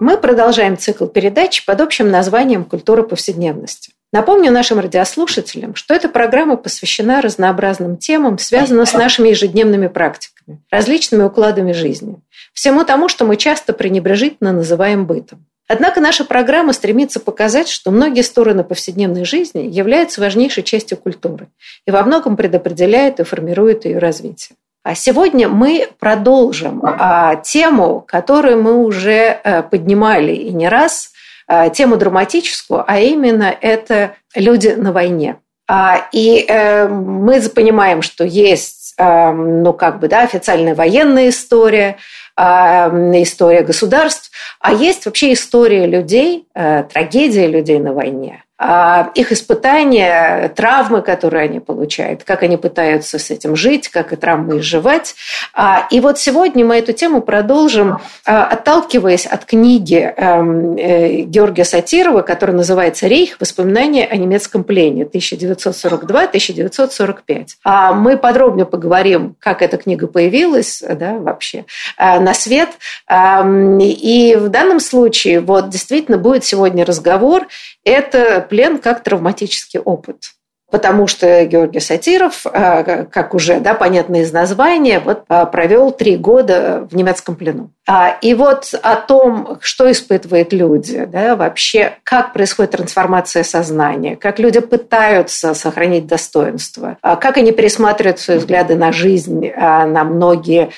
Мы продолжаем цикл передач под общим названием «Культура повседневности». Напомню нашим радиослушателям, что эта программа посвящена разнообразным темам, связанным с нашими ежедневными практиками, различными укладами жизни, всему тому, что мы часто пренебрежительно называем бытом. Однако наша программа стремится показать, что многие стороны повседневной жизни являются важнейшей частью культуры и во многом предопределяют и формируют ее развитие. А сегодня мы продолжим а, тему, которую мы уже а, поднимали и не раз, а, тему драматическую, а именно это люди на войне. А, и а, мы понимаем, что есть, а, ну как бы, да, официальная военная история, история государств, а есть вообще история людей, трагедия людей на войне. А, их испытания, травмы, которые они получают, как они пытаются с этим жить, как и травмы изживать. А, и вот сегодня мы эту тему продолжим, а, отталкиваясь от книги эм, э, Георгия Сатирова, которая называется «Рейх. Воспоминания о немецком плене 1942-1945». Мы подробно поговорим, как эта книга появилась да, вообще на свет. И в данном случае вот действительно будет сегодня разговор. Это плен как травматический опыт потому что Георгий Сатиров, а, как уже да, понятно из названия, вот, а, провел три года в немецком плену. А, и вот о том, что испытывают люди, да, вообще, как происходит трансформация сознания, как люди пытаются сохранить достоинство, как они пересматривают свои взгляды на жизнь, на многие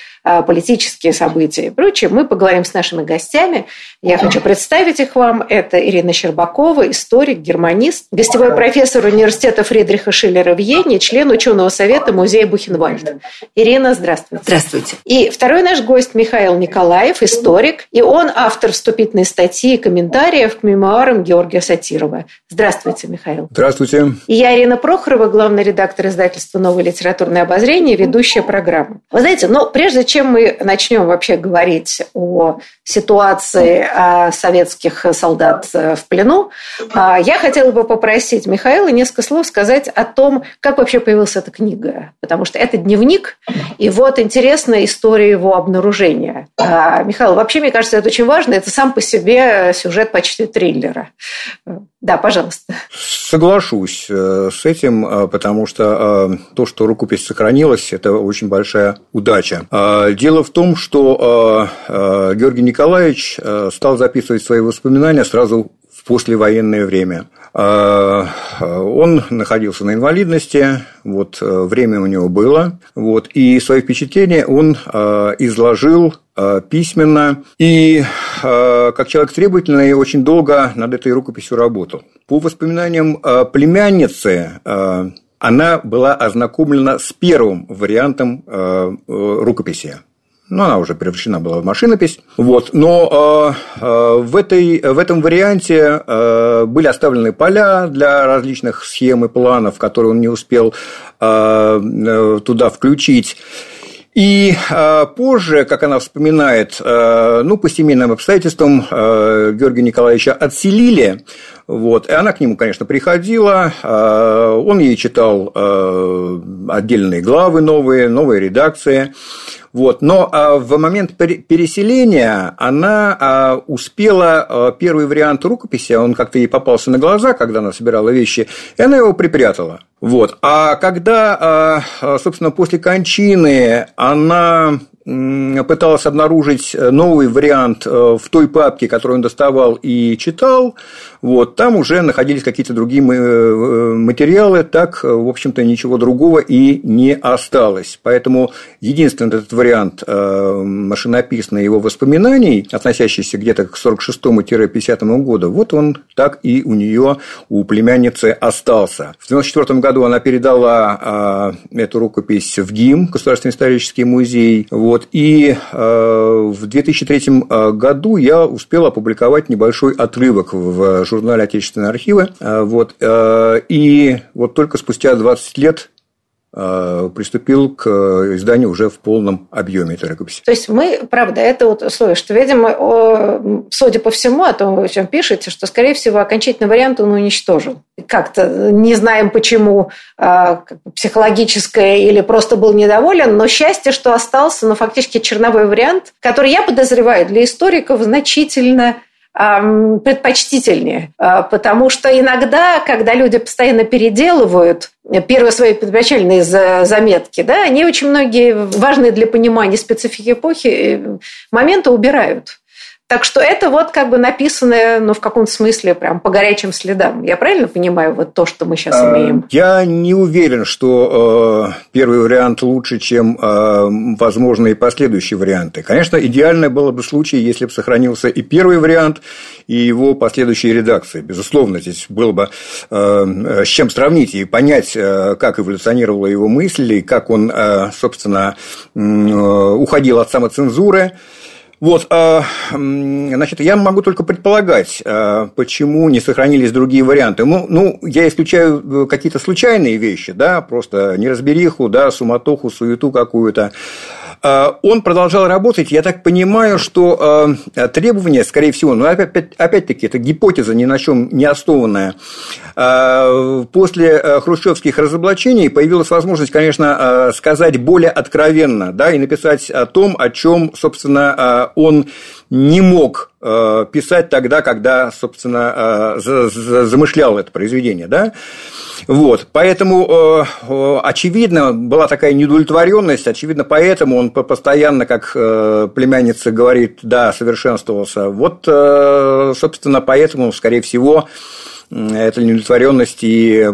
политические события и прочее, мы поговорим с нашими гостями. Я хочу представить их вам. Это Ирина Щербакова, историк, германист, гостевой профессор университета Фридриха Фридриха Шиллера в Йене, член ученого совета музея Бухенвальда. Ирина, здравствуйте. Здравствуйте. И второй наш гость Михаил Николаев, историк, и он автор вступительной статьи и комментариев к мемуарам Георгия Сатирова. Здравствуйте, Михаил. Здравствуйте. И я Ирина Прохорова, главный редактор издательства «Новое литературное обозрение», ведущая программы. Вы знаете, но прежде чем мы начнем вообще говорить о ситуации советских солдат в плену, а, я хотела бы попросить Михаила несколько слов сказать о том, как вообще появилась эта книга. Потому что это дневник, и вот интересная история его обнаружения. А, Михаил, вообще, мне кажется, это очень важно. Это сам по себе сюжет почти триллера. Да, пожалуйста. Соглашусь э, с этим, э, потому что э, то, что рукопись сохранилась, это очень большая удача. Дело в том, что Георгий Николаевич стал записывать свои воспоминания сразу в послевоенное время. Он находился на инвалидности, вот время у него было, вот, и свои впечатления он изложил письменно, и как человек требовательный очень долго над этой рукописью работал. По воспоминаниям племянницы, она была ознакомлена с первым вариантом рукописи ну, она уже превращена была в машинопись. Вот. Но э, э, в, этой, в этом варианте э, были оставлены поля для различных схем и планов, которые он не успел э, э туда включить. И э, позже, как она вспоминает, э, ну, по семейным обстоятельствам э, Георгия Николаевича отселили, вот, и она к нему, конечно, приходила, э, он ей читал э, отдельные главы новые, новые редакции, вот. Но а, в момент переселения она а, успела а, первый вариант рукописи, он как-то ей попался на глаза, когда она собирала вещи, и она его припрятала. Вот. А когда, собственно, после кончины она пыталась обнаружить новый вариант в той папке, которую он доставал и читал, вот, там уже находились какие-то другие э, материалы, так, в общем-то, ничего другого и не осталось. Поэтому единственный этот вариант э, машинописных его воспоминаний, относящийся где-то к 46-50 году, вот он так и у нее, у племянницы остался. В 1994 году она передала э, эту рукопись в ГИМ, Государственный исторический музей, вот, Вот. И в 2003 году я успел опубликовать небольшой отрывок в журнале «Отечественные архивы». Вот. И вот только спустя 20 лет Э, приступил к изданию уже в полном объеме этой рукописи. То есть мы, правда, это вот условие, что, видимо, судя по всему, о том, о чем пишете, что, скорее всего, окончательный вариант он уничтожил. Как-то не знаем, почему э, психологическое или просто был недоволен, но счастье, что остался, но фактически черновой вариант, который, я подозреваю, для историков значительно предпочтительнее, а, потому что иногда, когда люди постоянно переделывают первые свои первоначальные заметки, да, они очень многие важные для понимания специфики эпохи э, моменты убирают. Так что это вот как бы написанное, ну, в каком-то смысле прям по горячим следам. Я правильно понимаю вот то, что мы сейчас а, имеем? Я не уверен, что э, первый вариант лучше, чем э, возможные последующие варианты. Конечно, идеальное было бы случай, если бы сохранился и первый вариант, и его последующие редакции. Безусловно, здесь было бы э, с чем сравнить и понять, э, как эволюционировала его мысль, и как он, э, собственно, э, уходил от самоцензуры. Вот, а, значит, я могу только предполагать, а, почему не сохранились другие варианты. Ну, ну я исключаю э, какие-то случайные вещи, да, просто неразбериху, да, суматоху, суету какую-то. А, он продолжал работать. Я так понимаю, что а, требования, скорее всего, ну, опять-таки, это гипотеза ни на чем не основанная. А, после хрущевских разоблачений появилась возможность, конечно, сказать более откровенно, да, и написать о том, о чем, собственно, он не мог писать тогда, когда, собственно, замышлял это произведение, да. Вот, поэтому, э, э, очевидно, была такая недовлетворенность, очевидно, поэтому он постоянно, как э, племянница говорит, да, совершенствовался. Вот, собственно, поэтому, скорее всего, эта неудовлетворенность и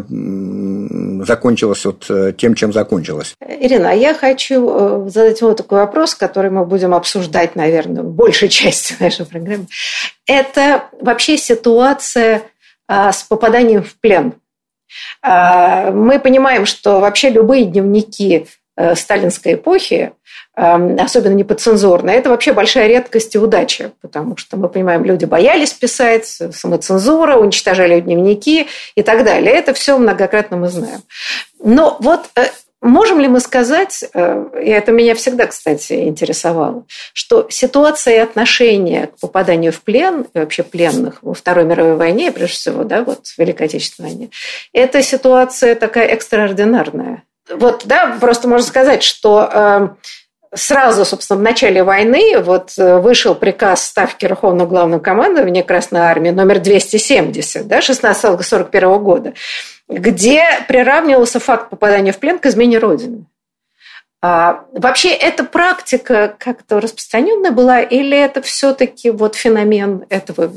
закончилась вот тем, чем закончилась. Ирина, а я хочу задать вот такой вопрос, который мы будем обсуждать, наверное, большей части нашей программы. Это вообще ситуация а, с попаданием в плен. А, мы понимаем, что вообще любые дневники э, сталинской эпохи, эм, особенно не подцензурные, это вообще большая редкость и удача, потому что мы понимаем, люди боялись писать, самоцензура, уничтожали дневники и так далее. Это все многократно мы знаем. Но вот э, Можем ли мы сказать, э, и это меня всегда, кстати, интересовало, что ситуация и отношение к попаданию в плен, и вообще пленных во Второй мировой войне, прежде всего, да, вот в Великой Отечественной войне, это ситуация такая экстраординарная. Вот, да, просто можно сказать, что э, сразу, собственно, в начале войны вот э, вышел приказ Ставки Верховного Главного Командования Красной Армии номер 270, да, 16-41 года, где приравнивался факт попадания в плен к измене Родины. А, вообще эта практика как-то распространенная была, или это все-таки вот феномен этого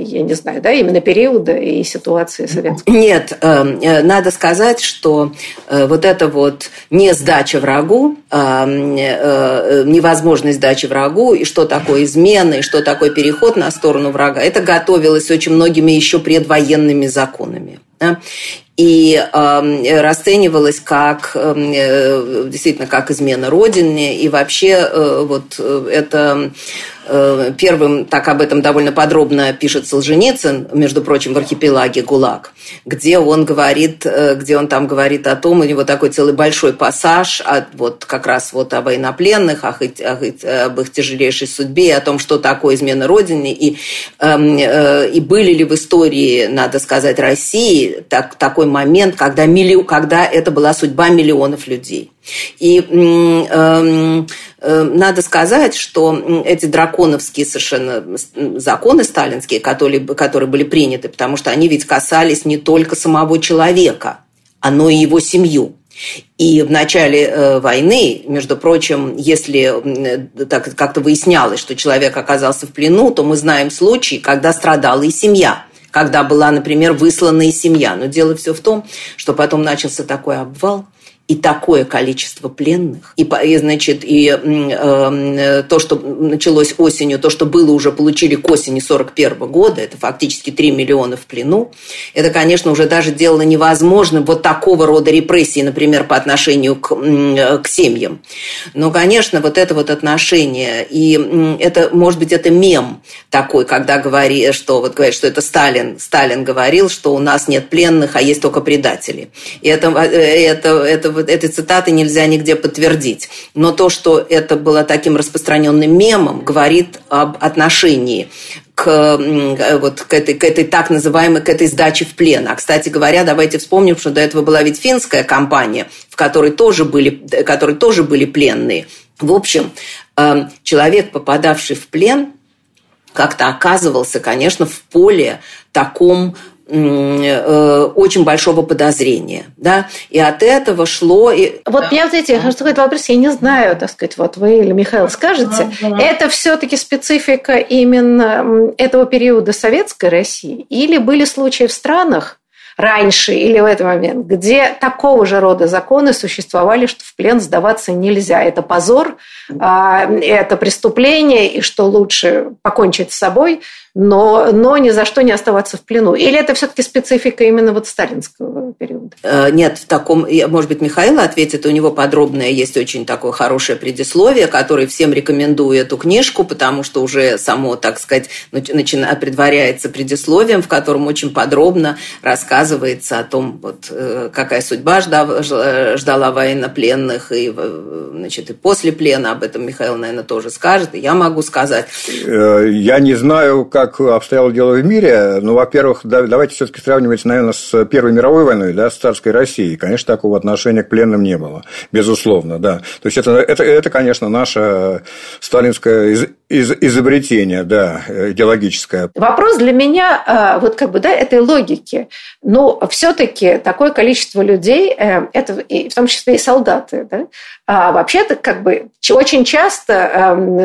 я не знаю, да, именно периода и ситуации советской? Нет, эм, э, надо сказать, что э, вот это вот не сдача врагу, эм, э, невозможность сдачи врагу, и что такое измена, и что такое переход на сторону врага, это готовилось очень многими еще предвоенными законами. И э, расценивалось как э, действительно как измена родине и вообще э, вот это первым так об этом довольно подробно пишет Солженицын, между прочим, в архипелаге ГУЛАГ, где он говорит, э, где он там говорит о том, у него такой целый большой пассаж от, вот как раз вот о военнопленных, о, о, об их тяжелейшей судьбе, о том, что такое измена Родине, и, эм, э, и были ли в истории, надо сказать, России так, такой момент, когда, милли, когда это была судьба миллионов людей. И э, э, надо сказать, что эти драконовские совершенно законы сталинские, которые, которые были приняты, потому что они ведь касались не только самого человека, но и его семью. И в начале э, войны, между прочим, если э, так как-то выяснялось, что человек оказался в плену, то мы знаем случаи, когда страдала и семья когда была, например, выслана и семья. Но дело все в том, что потом начался такой обвал, и такое количество пленных, и, и значит, и э, то, что началось осенью, то, что было уже получили к осени 41 года, это фактически 3 миллиона в плену, это, конечно, уже даже делало невозможным вот такого рода репрессии, например, по отношению к, к семьям. Но, конечно, вот это вот отношение, и это, может быть, это мем такой, когда говорит, что вот говорит, что это Сталин, Сталин говорил, что у нас нет пленных, а есть только предатели. И это, э, это, это, этой цитаты нельзя нигде подтвердить. Но то, что это было таким распространенным мемом, говорит об отношении к, вот, к, этой, к этой так называемой, к этой сдаче в плен. А, кстати говоря, давайте вспомним, что до этого была ведь финская компания, в которой тоже были, которой тоже были пленные. В общем, э, человек, попадавший в плен, как-то оказывался, конечно, в поле таком очень большого подозрения, да, и от этого шло... И... Вот да. меня, знаете, хочу сказать вопрос, я не знаю, так сказать, вот вы или Михаил скажете, uh-huh. это все-таки специфика именно этого периода советской России или были случаи в странах, раньше или в этот момент, где такого же рода законы существовали, что в плен сдаваться нельзя. Это позор, а, это преступление, и что лучше покончить с собой, но, но ни за что не оставаться в плену. Или это все-таки специфика именно вот сталинского периода? Э, нет, в таком, может быть, Михаил ответит, у него подробное есть очень такое хорошее предисловие, которое всем рекомендую эту книжку, потому что уже само, так сказать, начина, предваряется предисловием, в котором очень подробно рассказывается о том, вот, э, какая судьба ждала, ждала военнопленных, и, значит, и после плена, об этом Михаил, наверное, тоже скажет, и я могу сказать. Э, я не знаю, как как обстояло дело в мире, ну, во-первых, давайте все-таки сравнивать, наверное, с Первой мировой войной, да, с царской Россией. Конечно, такого отношения к пленным не было, безусловно, да. То есть это, это, это конечно, наше сталинское из, из, изобретение, да, идеологическое. Вопрос для меня, а, вот как бы, да, этой логики. Но все-таки такое количество людей, э, это в том числе и солдаты, да, а вообще-то как бы очень часто эм,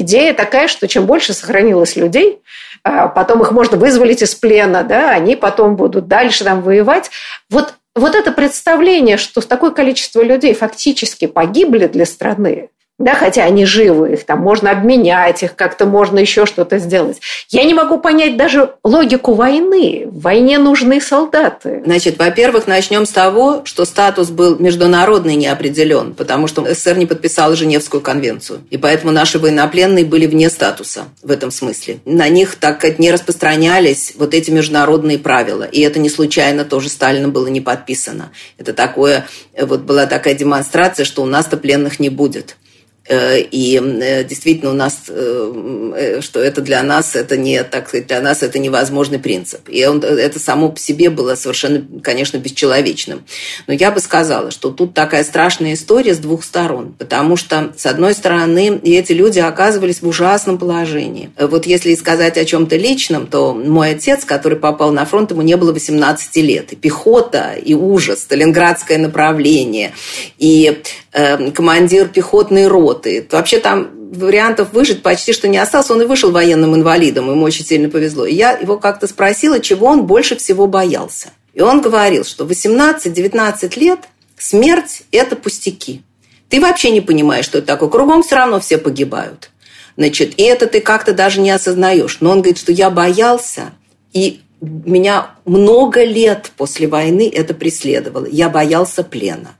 идея такая, что чем больше сохранилось людей, потом их можно вызволить из плена, да, они потом будут дальше там воевать. Вот, вот это представление, что такое количество людей фактически погибли для страны, да, хотя они живы, их там можно обменять, их как-то можно еще что-то сделать. Я не могу понять даже логику войны. В войне нужны солдаты. Значит, во-первых, начнем с того, что статус был международный не определен, потому что СССР не подписал Женевскую конвенцию. И поэтому наши военнопленные были вне статуса в этом смысле. На них так как не распространялись вот эти международные правила. И это не случайно тоже Сталином было не подписано. Это такое, вот была такая демонстрация, что у нас-то пленных не будет. Э, и э, действительно у нас, э, что это для нас, это не, так сказать, для нас это невозможный принцип. И он, это само по себе было совершенно, конечно, бесчеловечным. Но я бы сказала, что тут такая страшная история с двух сторон. Потому что, с одной стороны, эти люди оказывались в ужасном положении. Вот если сказать о чем-то личном, то мой отец, который попал на фронт, ему не было 18 лет. И пехота, и ужас, Сталинградское направление, и э, командир пехотной роты. Вообще там вариантов выжить почти что не осталось. Он и вышел военным инвалидом, ему очень сильно повезло. И я его как-то спросила, чего он больше всего боялся. И он говорил, что 18-19 лет смерть – это пустяки. Ты вообще не понимаешь, что это такое. Кругом все равно все погибают. Значит, и это ты как-то даже не осознаешь. Но он говорит, что я боялся, и меня много лет после войны это преследовало. Я боялся плена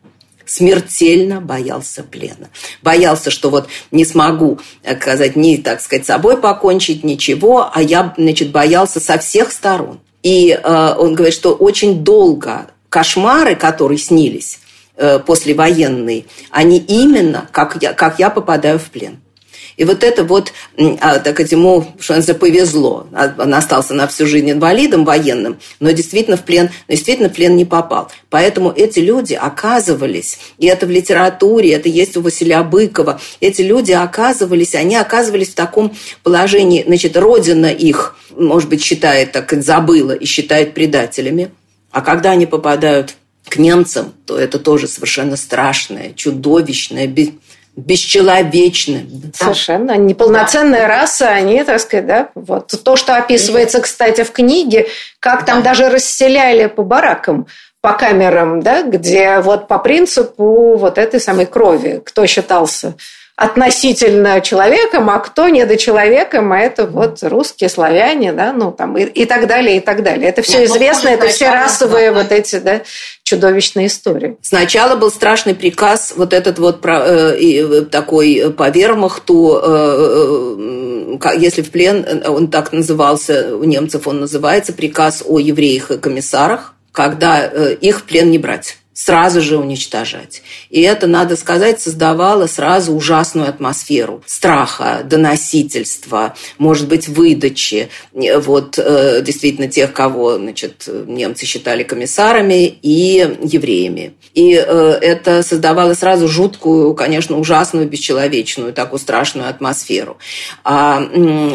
смертельно боялся плена. Боялся, что вот не смогу, сказать, ни, так сказать, собой покончить, ничего, а я, значит, боялся со всех сторон. И э, он говорит, что очень долго кошмары, которые снились э, послевоенные, они именно, как я, как я попадаю в плен. И вот это вот, а, так сказать, ему, что называется, повезло. А, он остался на всю жизнь инвалидом военным, но действительно в плен, но действительно в плен не попал. Поэтому эти люди оказывались, и это в литературе, это есть у Василия Быкова, эти люди оказывались, они оказывались в таком положении, значит, родина их, может быть, считает, так забыла и считает предателями. А когда они попадают к немцам, то это тоже совершенно страшное, чудовищное, бесчеловечны. Совершенно. Неполноценная да. раса, они, так сказать, да, вот то, что описывается, кстати, в книге, как там да. даже расселяли по баракам по камерам, да, где вот по принципу вот этой самой крови, кто считался относительно человеком, а кто недочеловеком, а это вот русские, славяне, да, ну там и, и так далее, и так далее. Это все Нет, ну, известно, это все расовые да, вот эти, да, чудовищные истории. Сначала был страшный приказ, вот этот вот э, э, такой по вермахту, э, если в плен, он так назывался, у немцев он называется, приказ о евреях и комиссарах, когда их в плен не брать сразу же уничтожать. И это, надо сказать, создавало сразу ужасную атмосферу страха, доносительства, может быть, выдачи вот, э, действительно тех, кого значит, немцы считали комиссарами и евреями. И э, это создавало сразу жуткую, конечно, ужасную, бесчеловечную, такую страшную атмосферу а,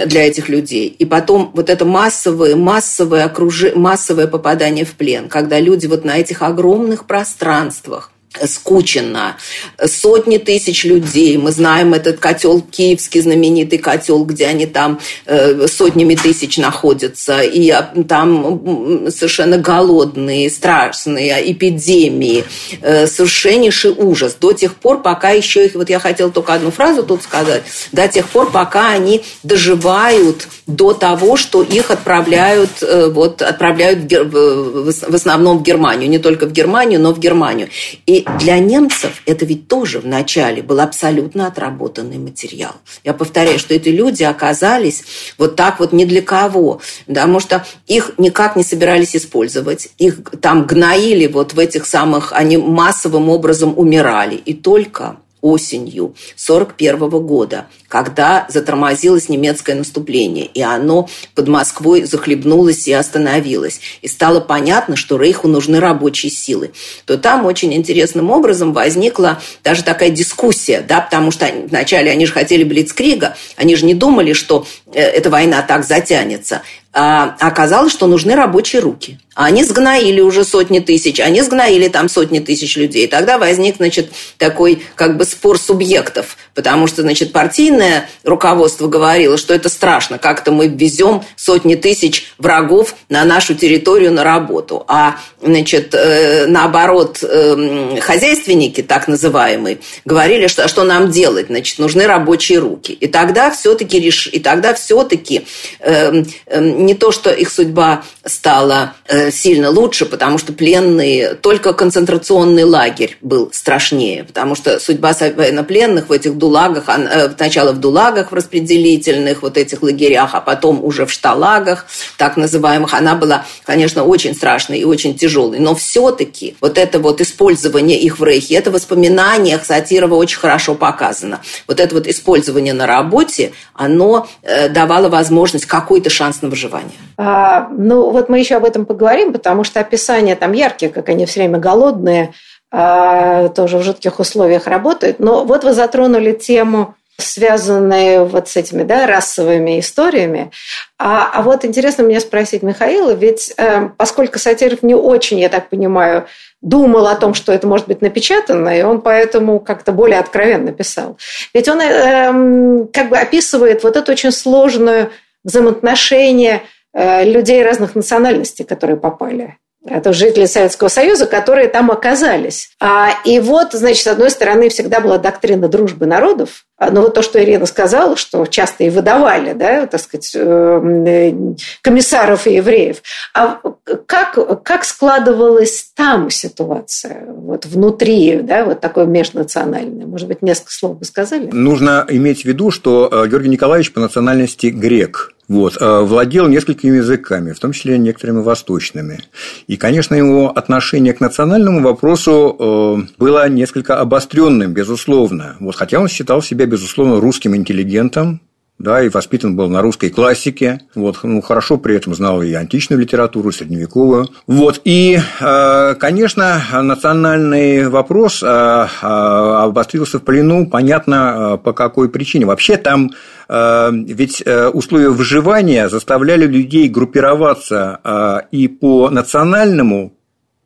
для этих людей. И потом вот это массовое, массовое, окружи, массовое попадание в плен, когда люди вот на этих огромных пространствах пространствах скученно. Сотни тысяч людей. Мы знаем этот котел киевский, знаменитый котел, где они там э, сотнями тысяч находятся. И там совершенно голодные, страшные эпидемии. Э, совершеннейший ужас. До тех пор, пока еще их... Вот я хотела только одну фразу тут сказать. До тех пор, пока они доживают до того, что их отправляют, э, вот, отправляют в основном в Германию. Не только в Германию, но в Германию. И для немцев это ведь тоже вначале был абсолютно отработанный материал. Я повторяю, что эти люди оказались вот так вот не для кого, потому что их никак не собирались использовать, их там гноили вот в этих самых, они массовым образом умирали. И только осенью 1941 года, когда затормозилось немецкое наступление, и оно под Москвой захлебнулось и остановилось. И стало понятно, что Рейху нужны рабочие силы. То там очень интересным образом возникла даже такая дискуссия, да, потому что вначале они же хотели Блицкрига, они же не думали, что э, эта война так затянется. А оказалось, что нужны рабочие руки. Они сгноили уже сотни тысяч, они сгноили там сотни тысяч людей. Тогда возник, значит, такой как бы спор субъектов, потому что, значит, партийное руководство говорило, что это страшно, как-то мы везем сотни тысяч врагов на нашу территорию на работу. А, значит, э, наоборот, э, хозяйственники, так называемые, говорили, что, что нам делать, значит, нужны рабочие руки. И тогда все-таки, реш... и тогда все-таки э, не то, что их судьба стала сильно лучше, потому что пленные, только концентрационный лагерь был страшнее, потому что судьба военнопленных в этих дулагах, э, сначала в дулагах в распределительных вот этих лагерях, а потом уже в шталагах, так называемых, она была, конечно, очень страшной и очень тяжелой. Но все-таки вот это вот использование их в Рейхе, это в воспоминаниях Сатирова очень хорошо показано. Вот это вот использование на работе, оно э, давало возможность какой-то шанс на выживание? А, ну, вот мы еще об этом поговорим, потому что описания там яркие, как они все время голодные, а, тоже в жутких условиях работают. Но вот вы затронули тему связанные вот с этими да, расовыми историями. А, а вот интересно мне спросить Михаила, ведь э, поскольку Сатиров не очень, я так понимаю, думал о том, что это может быть напечатано, и он поэтому как-то более откровенно писал. Ведь он э, как бы описывает вот эту очень сложную взаимоотношения э, людей разных национальностей, которые попали. Это жители Советского Союза, которые там оказались. А, и вот, значит, с одной стороны, всегда была доктрина дружбы народов. А, но вот то, что Ирина сказала, что часто и выдавали, да, так сказать, э, комиссаров и евреев. А как, как складывалась там ситуация, вот внутри, да, вот такое межнациональное? Может быть, несколько слов бы сказали? Нужно иметь в виду, что э, Георгий Николаевич по национальности грек – вот, э, владел несколькими языками, в том числе некоторыми восточными. И, конечно, его отношение к национальному вопросу э, было несколько обостренным, безусловно. Вот, хотя он считал себя, безусловно, русским интеллигентом, да, и воспитан был на русской классике, вот, ну, хорошо при этом знал и античную литературу, и средневековую. Вот, и, э, конечно, национальный вопрос обострился в плену, понятно, по какой причине. Вообще там ведь э, условия выживания заставляли людей группироваться э, и по национальному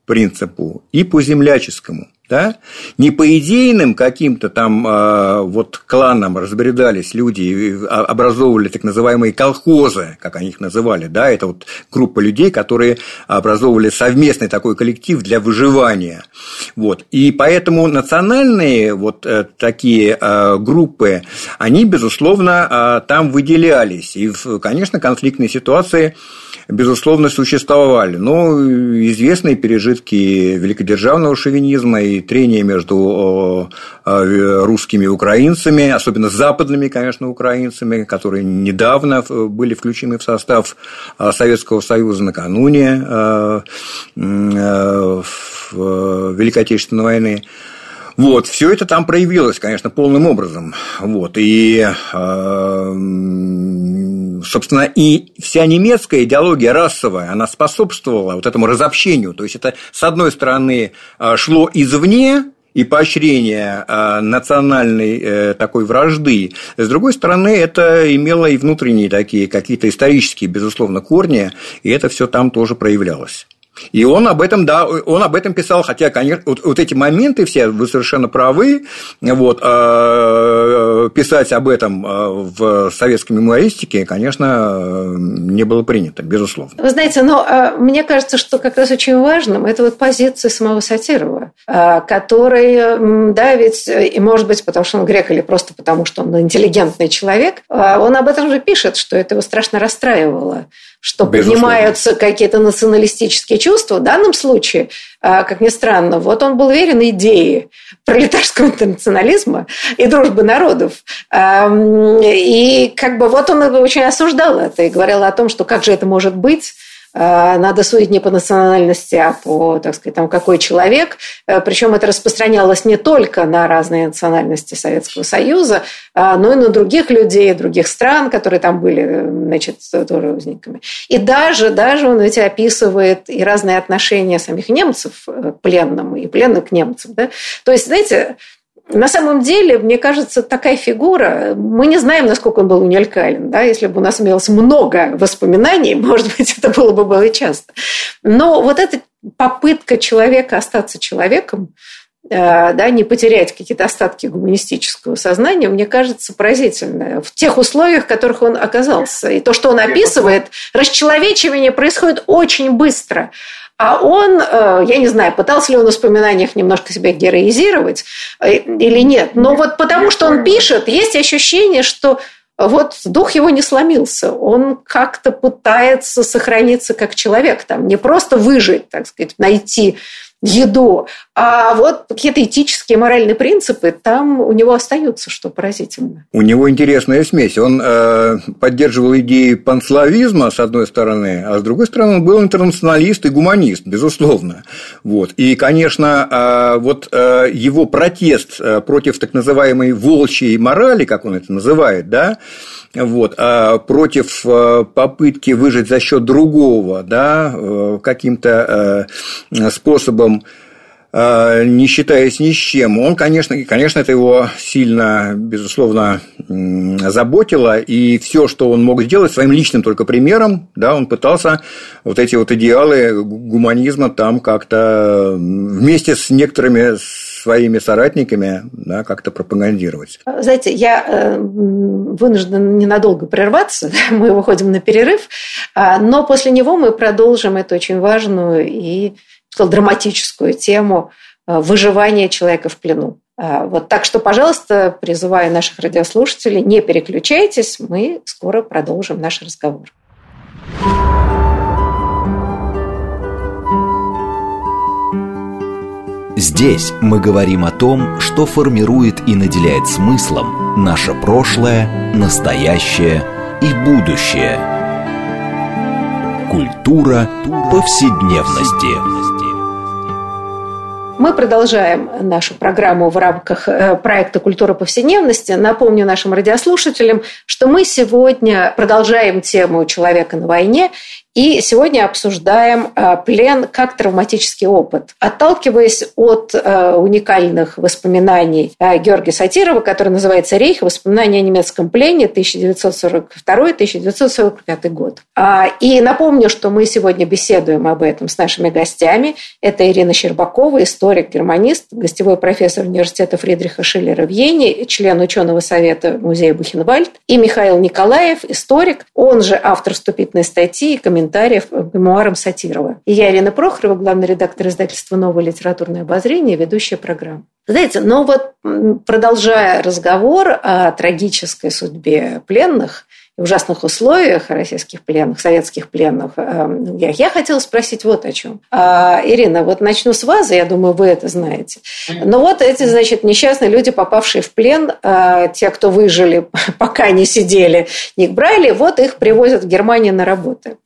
принципу, и по земляческому. Да? Не по идейным каким-то там э, вот кланам разбредались люди, образовывали так называемые колхозы, как они их называли, да, это вот группа людей, которые образовывали совместный такой коллектив для выживания. Вот. И поэтому национальные вот э, такие э, группы, они, безусловно, э, там выделялись. И, конечно, конфликтные ситуации безусловно, существовали. Но известные пережитки великодержавного шовинизма и трения между русскими и украинцами, особенно западными, конечно, украинцами, которые недавно были включены в состав Советского Союза накануне Великой Отечественной войны. Вот, все это там проявилось, конечно, полным образом. Вот, и, собственно, и вся немецкая идеология расовая, она способствовала вот этому разобщению. То есть, это, с одной стороны, шло извне, и поощрение национальной э, такой вражды. С другой стороны, это имело и внутренние такие какие-то исторические, безусловно, корни, и это все там тоже проявлялось. И он об этом, да, он об этом писал, хотя, конечно, вот, вот эти моменты все, вы совершенно правы, вот, э, писать об этом э, в советской мемуаристике, конечно, не было принято, безусловно. Вы знаете, но э, мне кажется, что как раз очень важным это вот позиция самого Сатирова, который, да, ведь, и может быть, потому что он грек или просто потому, что он интеллигентный человек, он об этом же пишет, что это его страшно расстраивало что Безусловно. поднимаются какие-то националистические чувства. В данном случае, а, как ни странно, вот он был верен идее пролетарского интернационализма и дружбы народов. И как бы вот он очень осуждал это и говорил о том, что как же это может быть, надо судить не по национальности, а по, так сказать, там, какой человек. Э, Причем это распространялось не только на разные национальности Советского Союза, э, но и на других людей, других стран, которые там были, значит, тоже узниками. И даже, даже он ведь описывает и разные отношения самих немцев к пленным, и пленных к немцам. Да? То есть, знаете, на самом деле, мне кажется, такая фигура, мы не знаем, насколько он был уникален. Да? Если бы у нас имелось много воспоминаний, может быть, это было бы было часто. Но вот эта попытка человека остаться человеком, э, да, не потерять какие-то остатки гуманистического сознания, мне кажется, поразительно. В тех условиях, в которых он оказался. И то, что он описывает, расчеловечивание происходит очень быстро. А он, э, я не знаю, пытался ли он в воспоминаниях немножко себя героизировать э, или нет, но вот потому что он пишет, есть ощущение, что вот дух его не сломился. Он как-то пытается сохраниться как человек, там, не просто выжить, так сказать, найти еду, а вот какие-то этические, моральные принципы там у него остаются, что поразительно. У него интересная смесь. Он э, поддерживал идеи панславизма, с одной стороны, а с другой стороны, он был интернационалист и гуманист, безусловно. Вот. И, конечно, э, вот э, его протест э, против так называемой волчьей морали, как он это называет, да, вот, а против э, попытки выжить за счет другого, да, э, каким-то э, способом не считаясь ни с чем, он, конечно, конечно, это его сильно, безусловно, заботило, и все, что он мог сделать своим личным только примером, да, он пытался вот эти вот идеалы гуманизма там как-то вместе с некоторыми своими соратниками да, как-то пропагандировать. Знаете, я э, вынуждена ненадолго прерваться, мы выходим на перерыв, а, но после него мы продолжим эту очень важную и сказал, драматическую тему э, выживания человека в плену. А, вот так что, пожалуйста, призываю наших радиослушателей, не переключайтесь, мы скоро продолжим наш разговор. Здесь мы говорим о том, что формирует и наделяет смыслом наше прошлое, настоящее и будущее. Культура повседневности. Мы продолжаем нашу программу в рамках э, проекта «Культура повседневности». Напомню нашим радиослушателям, что мы сегодня продолжаем тему «Человека на войне» И сегодня обсуждаем э, плен как травматический опыт. Отталкиваясь от э, уникальных воспоминаний Георгия Сатирова, который называется «Рейх. Воспоминания о немецком плене 1942-1945 год». А, и напомню, что мы сегодня беседуем об этом с нашими гостями. Это Ирина Щербакова, историк-германист, гостевой профессор университета Фридриха Шиллера в Йене, член ученого совета музея Бухенвальд, и Михаил Николаев, историк, он же автор вступительной статьи и комментариев к мемуарам Сатирова. И я, Ирина Прохорова, главный редактор издательства «Новое литературное обозрение», ведущая программы. Знаете, но вот продолжая разговор о трагической судьбе пленных, ужасных условиях российских пленных, советских пленных, эм, я, я хотела спросить вот о чем. А, Ирина, вот начну с вас, я думаю, вы это знаете. Но вот эти, значит, несчастные люди, попавшие в плен, э, те, кто выжили, пока не сидели, не брали, вот их привозят в Германию на работы.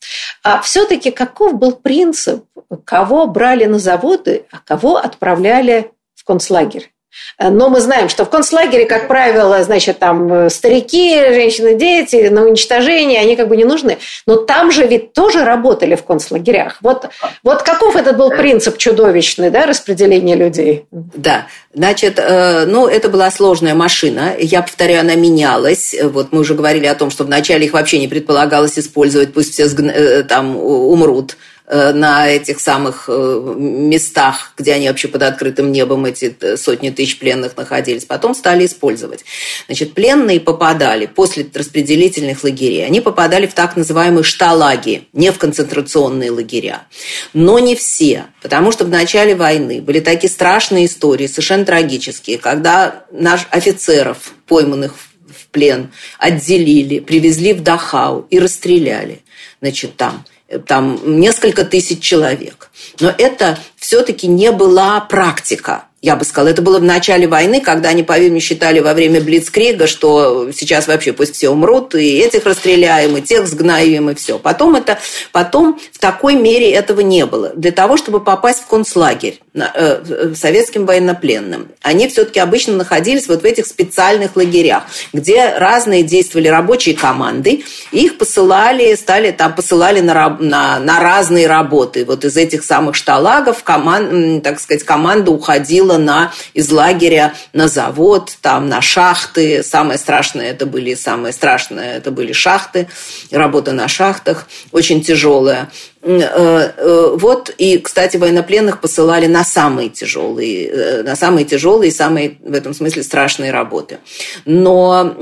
А все-таки каков был принцип, кого брали на заводы, а кого отправляли в концлагерь? Но мы знаем, что в концлагере, как правило, значит, там э, старики, женщины, дети на уничтожение, они как бы не нужны. Но там же ведь тоже работали в концлагерях. Вот, вот каков этот был принцип чудовищный, да, распределения людей? Да, значит, э, ну, это была сложная машина. Я повторяю, она менялась. Вот мы уже говорили о том, что вначале их вообще не предполагалось использовать, пусть все э, там умрут на этих самых э, местах, где они вообще под открытым небом, эти э, сотни тысяч пленных находились. Потом стали использовать. Значит, пленные попадали после распределительных лагерей, они попадали в так называемые шталаги, не в концентрационные лагеря. Но не все, потому что в начале войны были такие страшные истории, совершенно трагические, когда наш офицеров, пойманных в плен, отделили, привезли в Дахау и расстреляли. Значит, там – там несколько тысяч человек. Но это все-таки не была практика я бы сказала. Это было в начале войны, когда они, по-видимому, считали во время Блицкрига, что сейчас вообще пусть все умрут, и этих расстреляем, и тех сгнаем, и все. Потом, это, потом в такой мере этого не было. Для того, чтобы попасть в концлагерь э, советским военнопленным, они все-таки обычно находились вот в этих специальных лагерях, где разные действовали рабочие команды, их посылали, стали там посылали на, на, на разные работы. Вот из этих самых шталагов команд, так сказать, команда уходила уходила на, из лагеря на завод, там на шахты. Самое страшное это были, самое страшное это были шахты, работа на шахтах, очень тяжелая. Э, э, вот, и, кстати, военнопленных посылали на самые тяжелые, э, на самые тяжелые и самые, в этом смысле, страшные работы. Но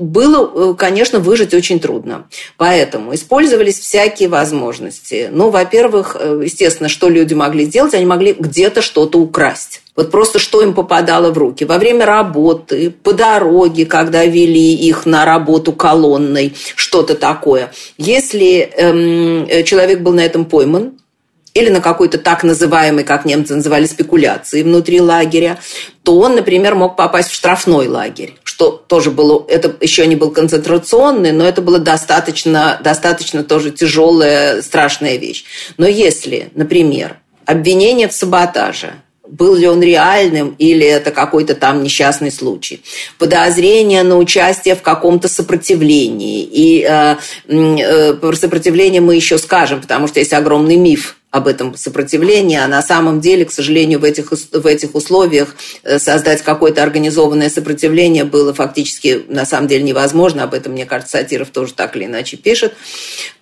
было, конечно, выжить очень трудно. Поэтому использовались всякие возможности. Ну, во-первых, естественно, что люди могли сделать? Они могли где-то что-то украсть. Вот просто что им попадало в руки. Во время работы, по дороге, когда вели их на работу колонной, что-то такое. Если эм, э, человек был на этом пойман, или на какой-то так называемый, как немцы называли, спекуляции внутри лагеря, то он, например, мог попасть в штрафной лагерь, что тоже было, это еще не был концентрационный, но это было достаточно, достаточно тоже тяжелая, страшная вещь. Но если, например, обвинение в саботаже – был ли он реальным или это какой-то там несчастный случай. Подозрение на участие в каком-то сопротивлении. И э, э, про сопротивление мы еще скажем, потому что есть огромный миф об этом сопротивлении, а на самом деле, к сожалению, в этих, в этих условиях э, создать какое-то организованное сопротивление было фактически на самом деле невозможно. Об этом, мне кажется, Сатиров тоже так или иначе пишет.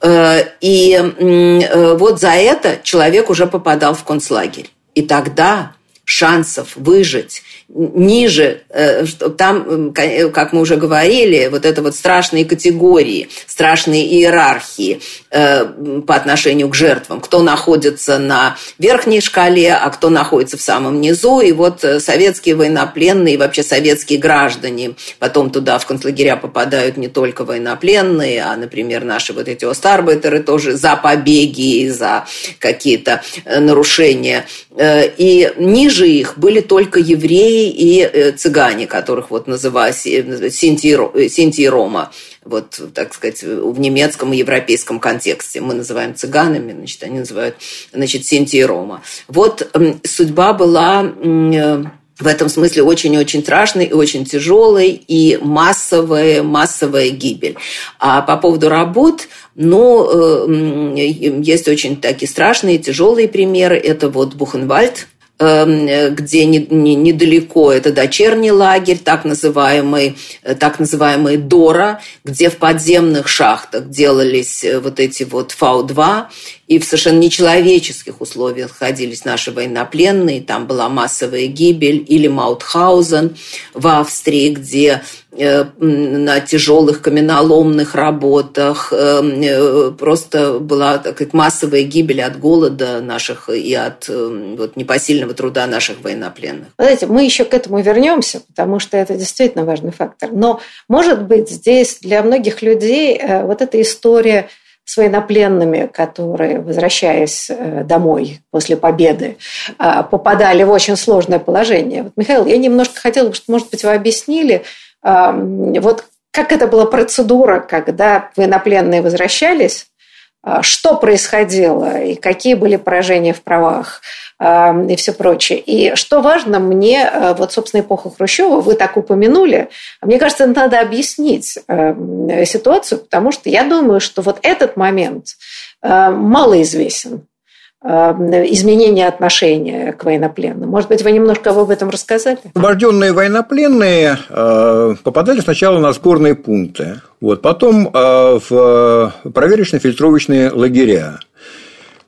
Э, и э, вот за это человек уже попадал в концлагерь. И тогда шансов выжить ниже, э, там, э, как мы уже говорили, вот это вот страшные категории, страшные иерархии э, по отношению к жертвам, кто находится на верхней шкале, а кто находится в самом низу, и вот советские военнопленные, и вообще советские граждане, потом туда в концлагеря попадают не только военнопленные, а, например, наши вот эти остарбайтеры тоже за побеги и за какие-то нарушения. И ниже их были только евреи, и э, цыгане, которых вот называют синти и рома, вот, так сказать, в немецком и европейском контексте. Мы называем цыганами, значит, они называют, значит, синти и рома. Вот судьба была э, в этом смысле очень-очень страшный и очень тяжелый и массовая, массовая гибель. А по поводу работ, ну, есть очень такие страшные, тяжелые примеры. Это вот Бухенвальд, где недалеко это дочерний лагерь, так называемый, э, так называемый Дора, где в подземных шахтах делались э, вот эти вот Фау-2, и в совершенно нечеловеческих условиях находились наши военнопленные, там была массовая гибель, или Маутхаузен в Австрии, где на тяжелых каменоломных работах. Э, э, просто была так массовая гибель от голода наших и от вот, непосильного труда наших военнопленных. Знаете, мы еще к этому вернемся, потому что это действительно важный фактор. Но, может быть, здесь для многих людей вот эта история с военнопленными, которые, возвращаясь домой после победы, попадали в очень сложное положение. Вот, Михаил, я немножко хотела бы, чтобы, может быть, вы объяснили, вот как это была процедура, когда военнопленные возвращались, а, что происходило и какие были поражения в правах и все прочее. И что важно, мне, а, вот, собственно, эпоха Хрущева, вы так упомянули, мне кажется, надо объяснить ситуацию, потому что я думаю, что вот этот момент малоизвестен. Эм, изменения отношения к военнопленным. Может быть, вы немножко об этом рассказали? Освобожденные военнопленные э, попадали сначала на сборные пункты, вот, потом э, в проверочно-фильтровочные лагеря.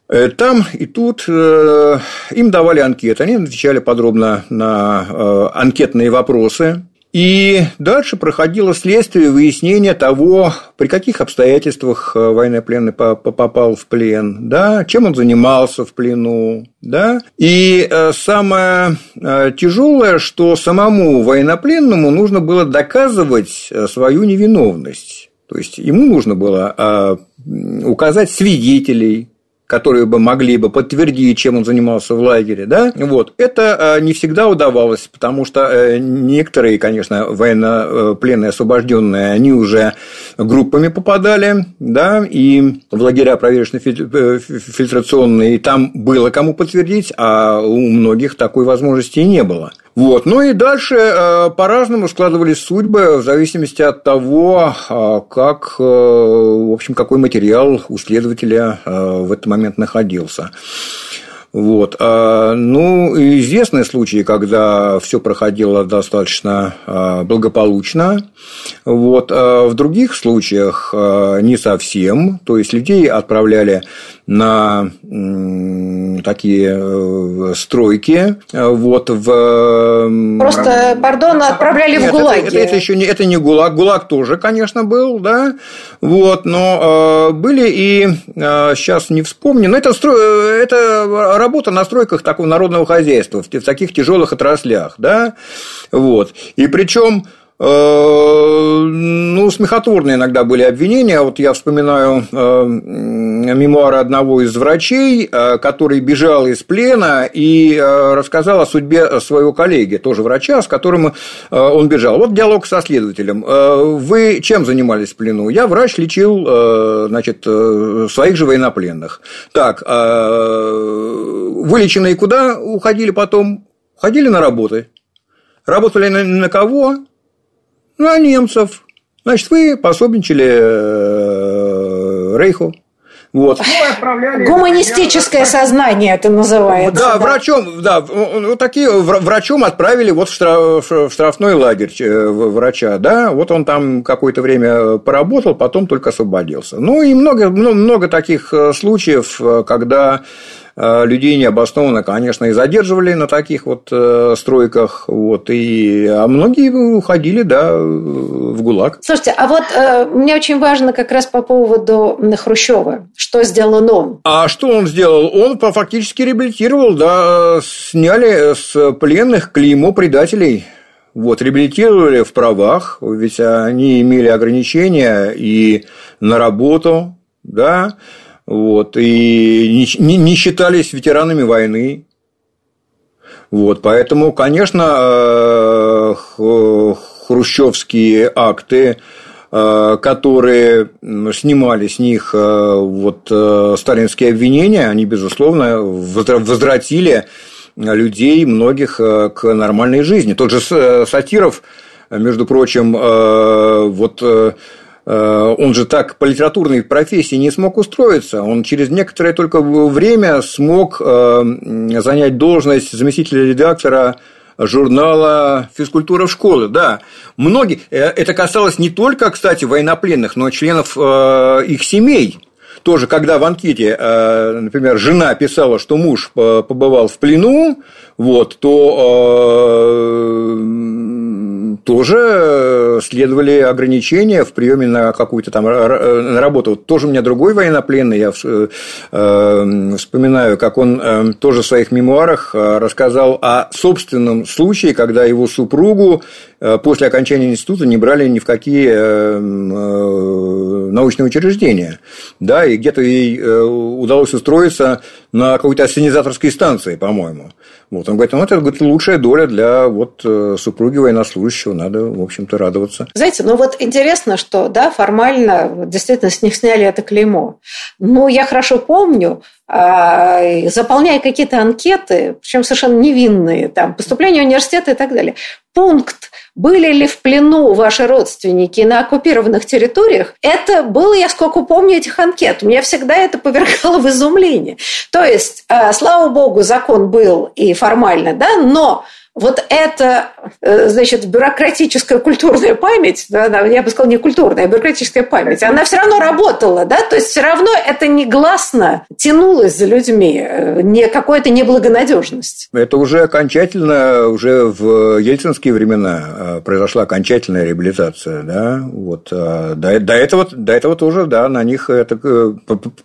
Э, там и тут им давали анкеты, они отвечали подробно на анкетные вопросы, и дальше проходило следствие выяснения того, при каких обстоятельствах э, военнопленный попал в плен, да, чем он занимался в плену, да. И э, самое э, тяжелое, что самому военнопленному нужно было доказывать свою невиновность. То есть ему нужно было указать свидетелей, которые бы могли бы подтвердить, чем он занимался в лагере, да, вот, это э, не всегда удавалось, потому что э, некоторые, конечно, военнопленные освобожденные, они уже группами попадали, да, и в лагеря проверочно-фильтрационные, и там было кому подтвердить, а у многих такой возможности не было. Вот. Ну и дальше э, по-разному складывались судьбы в зависимости от того, э, как, э, в общем, какой материал у следователя в этот момент находился. Вот. А, ну, известные случаи, когда все проходило достаточно благополучно. Вот. А в других случаях не совсем. То есть людей отправляли на такие э, стройки. Вот в... Просто, пардон, отправляли Нет, в ГУЛАГи. Это, это, это еще не, это не ГУЛАГ. ГУЛАГ тоже, конечно, был, да. Вот, но э, были и э, сейчас не вспомню, но это, стро... это работа на стройках такого народного хозяйства в, таких тяжелых отраслях, да. Вот. И причем ну, смехотворные иногда были обвинения. Вот я вспоминаю э, мемуары одного из врачей, э, который бежал из плена и рассказал о судьбе своего коллеги, тоже врача, с которым он бежал. Вот диалог со следователем. Вы чем занимались в плену? Я врач, лечил значит, своих же военнопленных. Так, вылеченные куда уходили потом? Уходили на работы. Работали на кого? На немцев. Значит, вы пособничали э, Рейху. Вот. Ну, Гуманистическое сознание это называется. Да, да, врачом, да, вот такие врачом отправили вот в, штраф, в штрафной лагерь э, врача, да, вот он там какое-то время поработал, потом только освободился. Ну и много, много таких э, случаев, когда людей необоснованно, конечно, и задерживали на таких вот э, стройках, вот, и, а многие уходили, да, в ГУЛАГ. Слушайте, а вот э, мне очень важно как раз по поводу Хрущева, что сделал он? А что он сделал? Он фактически реабилитировал, да, сняли с пленных клеймо предателей, вот, реабилитировали в правах, ведь они имели ограничения и на работу, да, вот, и не, не считались ветеранами войны. Вот, поэтому, конечно, э, хрущевские акты, э, которые снимали с них э, вот, сталинские обвинения, они, безусловно, возвратили людей, многих к нормальной жизни. Тот же Сатиров, между прочим, вот он же так по литературной профессии не смог устроиться. Он через некоторое только время смог занять должность заместителя редактора журнала «Физкультура в школе». Да, многие. Это касалось не только, кстати, военнопленных, но и членов их семей тоже, когда в анкете, э, например, жена писала, что муж побывал в плену, вот, то э, тоже следовали ограничения в приеме на какую-то там на работу. Вот тоже у меня другой военнопленный, я э, вспоминаю, как он тоже в своих мемуарах рассказал о собственном случае, когда его супругу после окончания института не брали ни в какие научные учреждения. Да, и где-то ей э, удалось устроиться на какой-то ассенизаторской станции, по-моему. Вот. Он говорит, ну, это говорит, лучшая доля для вот э, супруги военнослужащего, надо, в общем-то, радоваться. Знаете, ну вот интересно, что, да, формально действительно с них сняли это клеймо. Но я хорошо помню, а, заполняя какие-то анкеты, причем совершенно невинные, там, поступление в университет и так далее, пункт были ли в плену ваши родственники на оккупированных территориях, это было, я сколько помню этих анкет. Меня всегда это повергало в изумление. То есть, а, слава богу, закон был и формально, да, но вот эта, э, значит, бюрократическая культурная память, да, я бы сказала, не культурная, а бюрократическая память, она все равно работала, да, то есть все равно это негласно тянулось за людьми, э, не какая-то неблагонадежность. Это уже окончательно, уже в ельцинские времена э, произошла окончательная реабилитация, да, вот, до, до, этого, до этого тоже, да, на них это,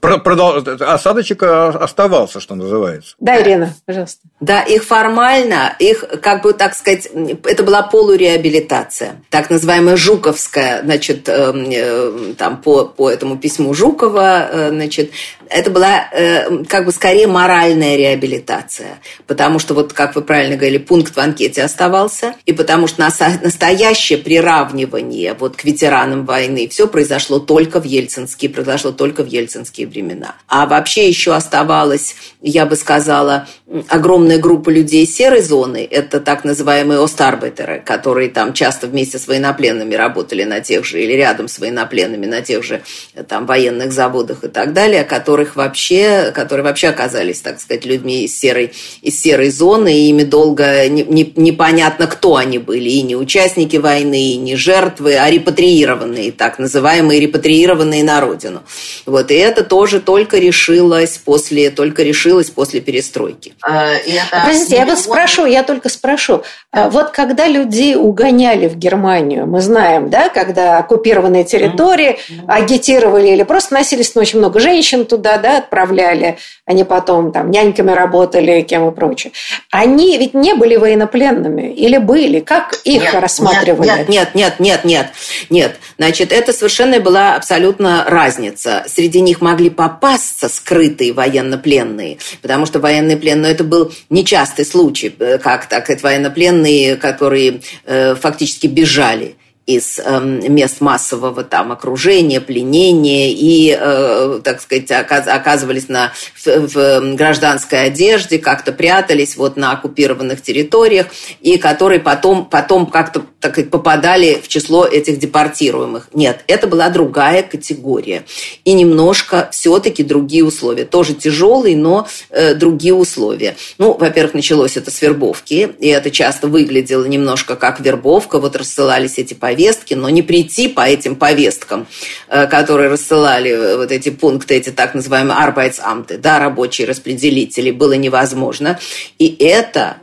продол... осадочек оставался, что называется. Да, Ирина, пожалуйста. Да, их формально, их как бы, так сказать, это была полуреабилитация, так называемая Жуковская, значит, эм, э, там по, по этому письму Жукова, э, значит, это была э, как бы скорее моральная реабилитация, потому что вот, как вы правильно говорили, пункт в анкете оставался, и потому что настоящее приравнивание вот к ветеранам войны все произошло только в ельцинские, произошло только в ельцинские времена. А вообще еще оставалась, я бы сказала, огромная группа людей серой зоны, это так называемые остарбайтеры, которые там часто вместе с военнопленными работали на тех же, или рядом с военнопленными на тех же там военных заводах и так далее, которых вообще, которые вообще оказались, так сказать, людьми из серой, из серой зоны, и ими долго не, не, непонятно, кто они были, и не участники войны, и не жертвы, а репатриированные, так называемые репатриированные на родину. Вот, и это тоже только решилось после, только решилось после перестройки. Э, Простите, я вас спрошу, я только спрошу. А вот когда людей угоняли в Германию, мы знаем, да, когда оккупированные территории агитировали или просто носились, ну, очень много женщин туда, да, отправляли, они потом там няньками работали, кем и прочее. Они ведь не были военнопленными или были? Как их нет, рассматривали? Нет, нет, нет, нет, нет, нет. Значит, это совершенно была абсолютно разница. Среди них могли попасться скрытые военнопленные, потому что военные пленные, но это был нечастый случай, э, как так сказать, военнопленные, которые э, фактически бежали из э, мест массового там окружения, пленения и, э, так сказать, оказывались на, в, в гражданской одежде, как-то прятались вот на оккупированных территориях и которые потом, потом как-то так попадали в число этих депортируемых. Нет, это была другая категория и немножко все-таки другие условия. Тоже тяжелые, но э, другие условия. Ну, во-первых, началось это с вербовки, и это часто выглядело немножко как вербовка. Вот рассылались эти повестки повестки, но не прийти по этим повесткам, э, которые рассылали э, вот эти пункты, эти так называемые Arbeitsamte, да, рабочие распределители, было невозможно. И это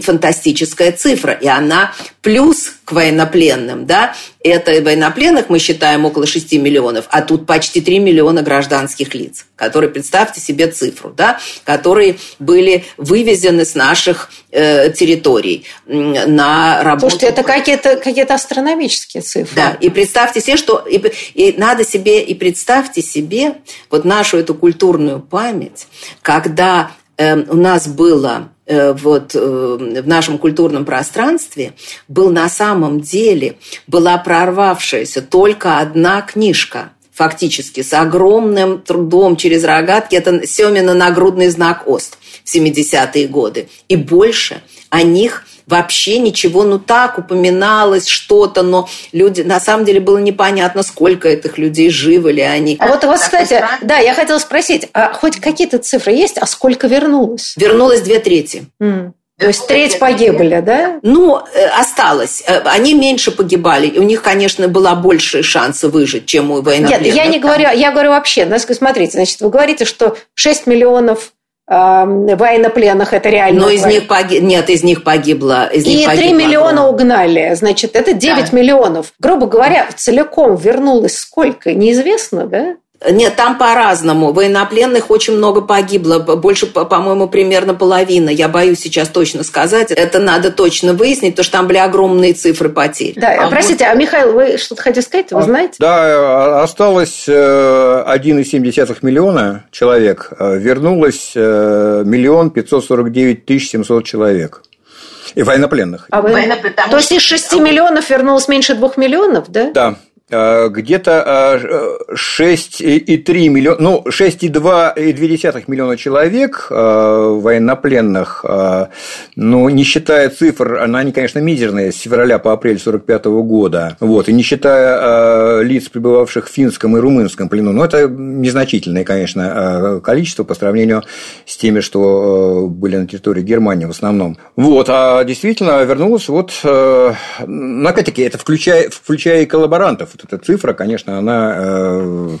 фантастическая цифра, и она плюс к военнопленным, да, это военнопленных мы считаем около 6 миллионов, а тут почти 3 миллиона гражданских лиц, которые, представьте себе цифру, да, которые были вывезены с наших э, территорий на работу. Слушайте, это какие-то какие астрономические цифры. Да, и представьте себе, что и, и надо себе, и представьте себе вот нашу эту культурную память, когда у нас было Э, вот, э, в нашем культурном пространстве был на самом деле, была прорвавшаяся только одна книжка фактически, с огромным трудом через рогатки. Это Семина нагрудный знак ОСТ в 70-е годы. И больше о них вообще ничего, ну так упоминалось что-то, но люди, на самом деле было непонятно, сколько этих людей, живы ли они. А вот у вас, кстати, да, я хотела спросить, а хоть какие-то цифры есть, а сколько вернулось? Вернулось две трети. Mm. То есть треть погибли, да? Ну, э, осталось. Э, они меньше погибали. У них, конечно, была больше шанса выжить, чем у военнопленных. Нет, я не говорю, я говорю вообще. Смотрите, значит, вы говорите, что 6 миллионов военнопленных это реально. Но из них погиб... нет, из них погибло. Из них и 3 миллиона угнали. Значит, это 9 да. миллионов. Грубо говоря, целиком вернулось сколько? Неизвестно, да? Нет, там по-разному. Военнопленных очень много погибло. Больше, по-моему, примерно половина. Я боюсь сейчас точно сказать. Это надо точно выяснить, потому что там были огромные цифры потерь. Да, а простите, вот... а Михаил, вы что-то хотите сказать? Вы а, знаете? Да, осталось 1,7 э, миллиона человек. Э, вернулось э, миллион пятьсот сорок девять тысяч семьсот человек. И военнопленных. А вы... Военнопленных. То есть из 6 миллионов вернулось меньше 2 миллионов, да? Да. Э, где-то 6,3 миллиона, ну, 6,2 миллиона человек э, военнопленных, э, ну, не считая цифр, они, конечно, мизерные, с февраля по апрель 45 года, вот, и не считая лиц, пребывавших в финском и румынском плену, но это незначительное, конечно, количество по сравнению с теми, что были на территории Германии в основном. Вот, а действительно вернулось вот, ну, опять-таки, это включая, включая и коллаборантов, вот эта цифра, конечно, она э,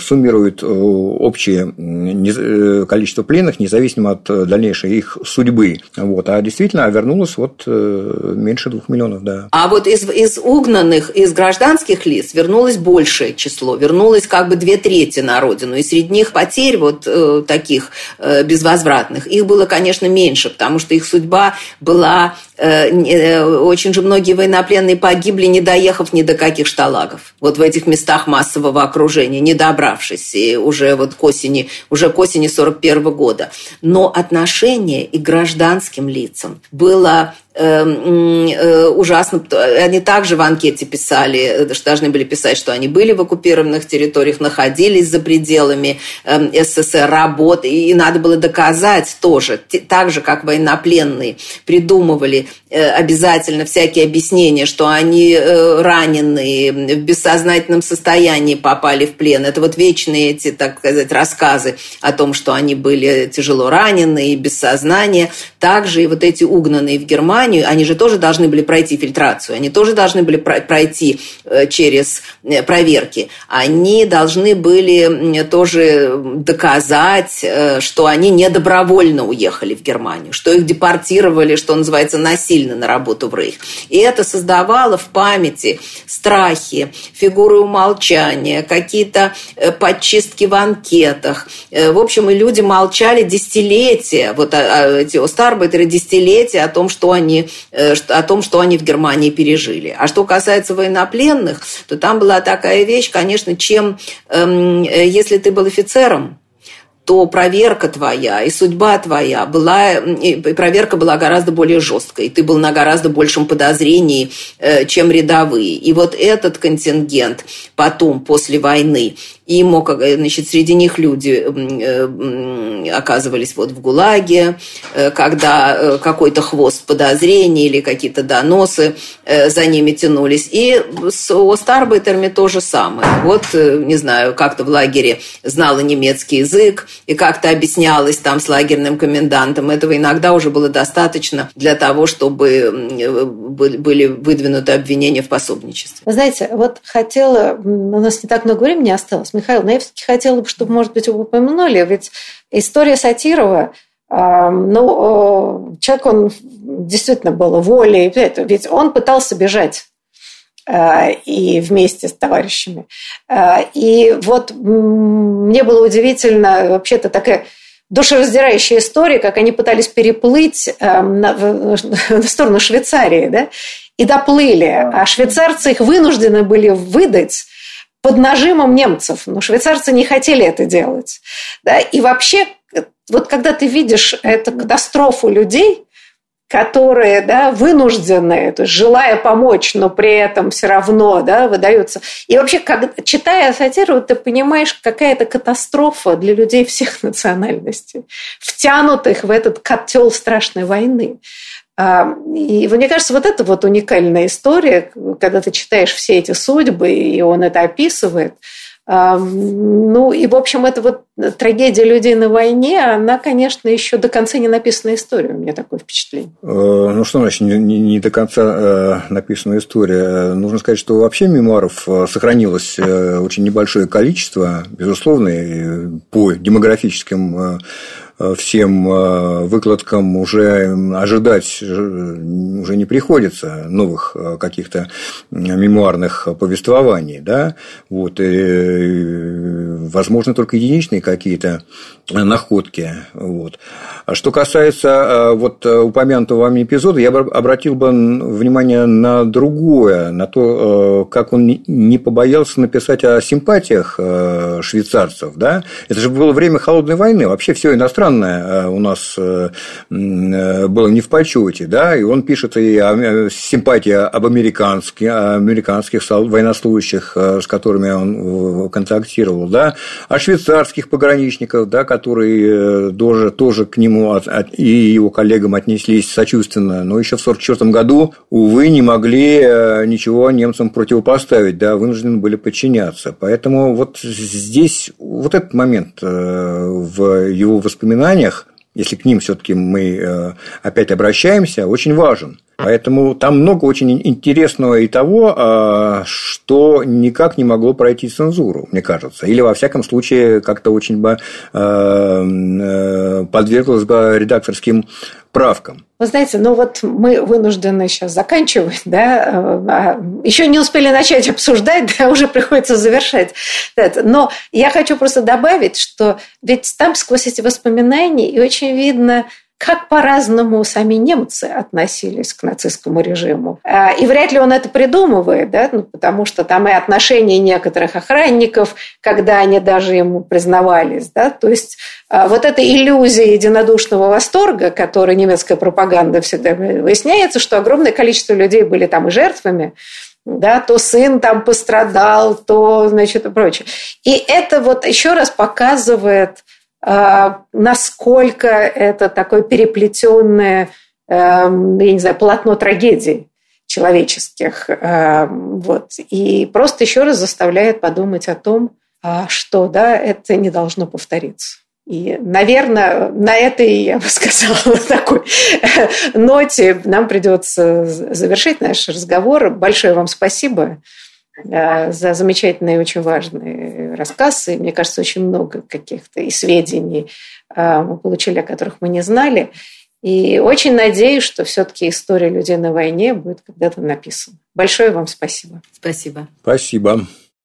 суммирует э, общее количество пленных, независимо от дальнейшей их судьбы. Вот. А действительно вернулось вот э, меньше двух миллионов, да. А вот из, из угнанных, из гражданских лиц вернулось большее число, вернулось как бы две трети на родину. И среди них потерь вот таких безвозвратных, их было, конечно, меньше, потому что их судьба была... Очень же многие военнопленные погибли, не доехав ни до каких шталов ГУЛАГов, вот в этих местах массового окружения, не добравшись и уже вот к осени, уже к осени 41 года. Но отношение и гражданским лицам было э, ужасно. Они также в анкете писали, что должны были писать, что они были в оккупированных территориях, находились за пределами эм, СССР, работы, и надо было доказать тоже, так же, как военнопленные придумывали э, обязательно всякие объяснения, что они э, раненые, в бессознательном состоянии попали в плен. Это вот вечные эти, так сказать, рассказы о том, что они были тяжело ранены и без сознания. Также и вот эти угнанные в Германию Германию, они же тоже должны были пройти фильтрацию, они тоже должны были пройти э, через э, проверки. Они должны были тоже доказать, э, что они не добровольно уехали в Германию, что их депортировали, что называется, насильно на работу в Рейх. И это создавало в памяти страхи, фигуры умолчания, какие-то подчистки в анкетах. В общем, и люди молчали десятилетия, вот а, а, эти Остарбайтеры десятилетия о том, что они Э, о том, что они в Германии пережили. А что касается военнопленных, то там была такая вещь, конечно, чем, эм, э, если ты был офицером, то проверка твоя и судьба твоя была, и проверка была гораздо более жесткой, ты был на гораздо большем подозрении, э, чем рядовые. И вот этот контингент потом, после войны, и мог, э, значит, среди них люди э, оказывались вот в ГУЛАГе, когда какой-то хвост подозрений или какие-то доносы за ними тянулись. И с Остарбайтерами то же самое. Вот, не знаю, как-то в лагере знала немецкий язык, и как-то объяснялось там с лагерным комендантом. Этого иногда уже было достаточно для того, чтобы были выдвинуты обвинения в пособничестве. Вы знаете, вот хотела, у нас не так много времени осталось, Михаил, но я все-таки хотела бы, чтобы, может быть, упомянули, ведь история Сатирова, ну, человек, он действительно был волей, ведь он пытался бежать Э, и вместе с товарищами. Э, и вот мне было удивительно, вообще-то такая душераздирающая история, как они пытались переплыть э, на, на сторону Швейцарии, да, и доплыли, а швейцарцы их вынуждены были выдать под нажимом немцев. Но швейцарцы не хотели это делать. Да? И вообще, вот когда ты видишь эту катастрофу людей, которые да, вынуждены, то есть желая помочь, но при этом все равно да, выдаются. И вообще, как, читая сатиру, ты понимаешь, какая это катастрофа для людей всех национальностей, втянутых в этот котел страшной войны. И мне кажется, вот это вот уникальная история, когда ты читаешь все эти судьбы, и он это описывает – ну и, в общем, это вот трагедия людей на войне, она, конечно, еще до конца не написана история, у меня такое впечатление. Э, ну что значит не, не, не до конца э, написана история? Нужно сказать, что вообще мемуаров э, сохранилось очень небольшое количество, безусловно, по демографическим Э, всем э, выкладкам уже ожидать э, уже не приходится новых каких-то мемуарных повествований, да, вот, и, возможно, только единичные какие-то находки. Вот. А что касается вот упомянутого вами эпизода, я бы обратил бы внимание на другое, на то, как он не побоялся написать о симпатиях швейцарцев. Да? Это же было время холодной войны, вообще все иностранное странное э, у нас э, э, было не в почете, да, и он пишет и о симпатии об американских, американских военнослужащих, с которыми он контактировал, да, о швейцарских пограничников, да, которые тоже, тоже к нему и его коллегам отнеслись сочувственно, но еще в 1944 году, увы, не могли ничего немцам противопоставить, да, вынуждены были подчиняться. Поэтому вот здесь вот этот момент в его воспоминаниях воспоминаниях, если к ним все-таки мы э, опять обращаемся, очень важен. Поэтому там много очень интересного и того, э, что никак не могло пройти цензуру, мне кажется. Или, во всяком случае, как-то очень бы э, подверглось бы редакторским правкам. Вы знаете, ну вот мы вынуждены сейчас заканчивать, да, а еще не успели начать обсуждать, да, уже приходится завершать. Но я хочу просто добавить, что ведь там сквозь эти воспоминания и очень видно как по-разному сами немцы относились к нацистскому режиму. А, и вряд ли он это придумывает, да? ну, потому что там и отношения некоторых охранников, когда они даже ему признавались. Да? То есть а, вот эта иллюзия единодушного восторга, которой немецкая пропаганда всегда выясняется, что огромное количество людей были там и жертвами, да, то сын там пострадал, то, значит, и прочее. И это вот еще раз показывает насколько это такое переплетенное, эм, я не знаю, полотно трагедий человеческих. Эм, вот. И просто еще раз заставляет подумать о том, а, что да, это не должно повториться. И, наверное, на этой, я бы сказала, такой ноте нам придется завершить наш разговор. Большое вам спасибо. Э, за замечательный и очень важный рассказ. И, мне кажется, очень много каких-то и сведений э, мы получили, о которых мы не знали. И очень надеюсь, что все-таки история людей на войне будет когда-то написана. Большое вам спасибо. Спасибо. Спасибо.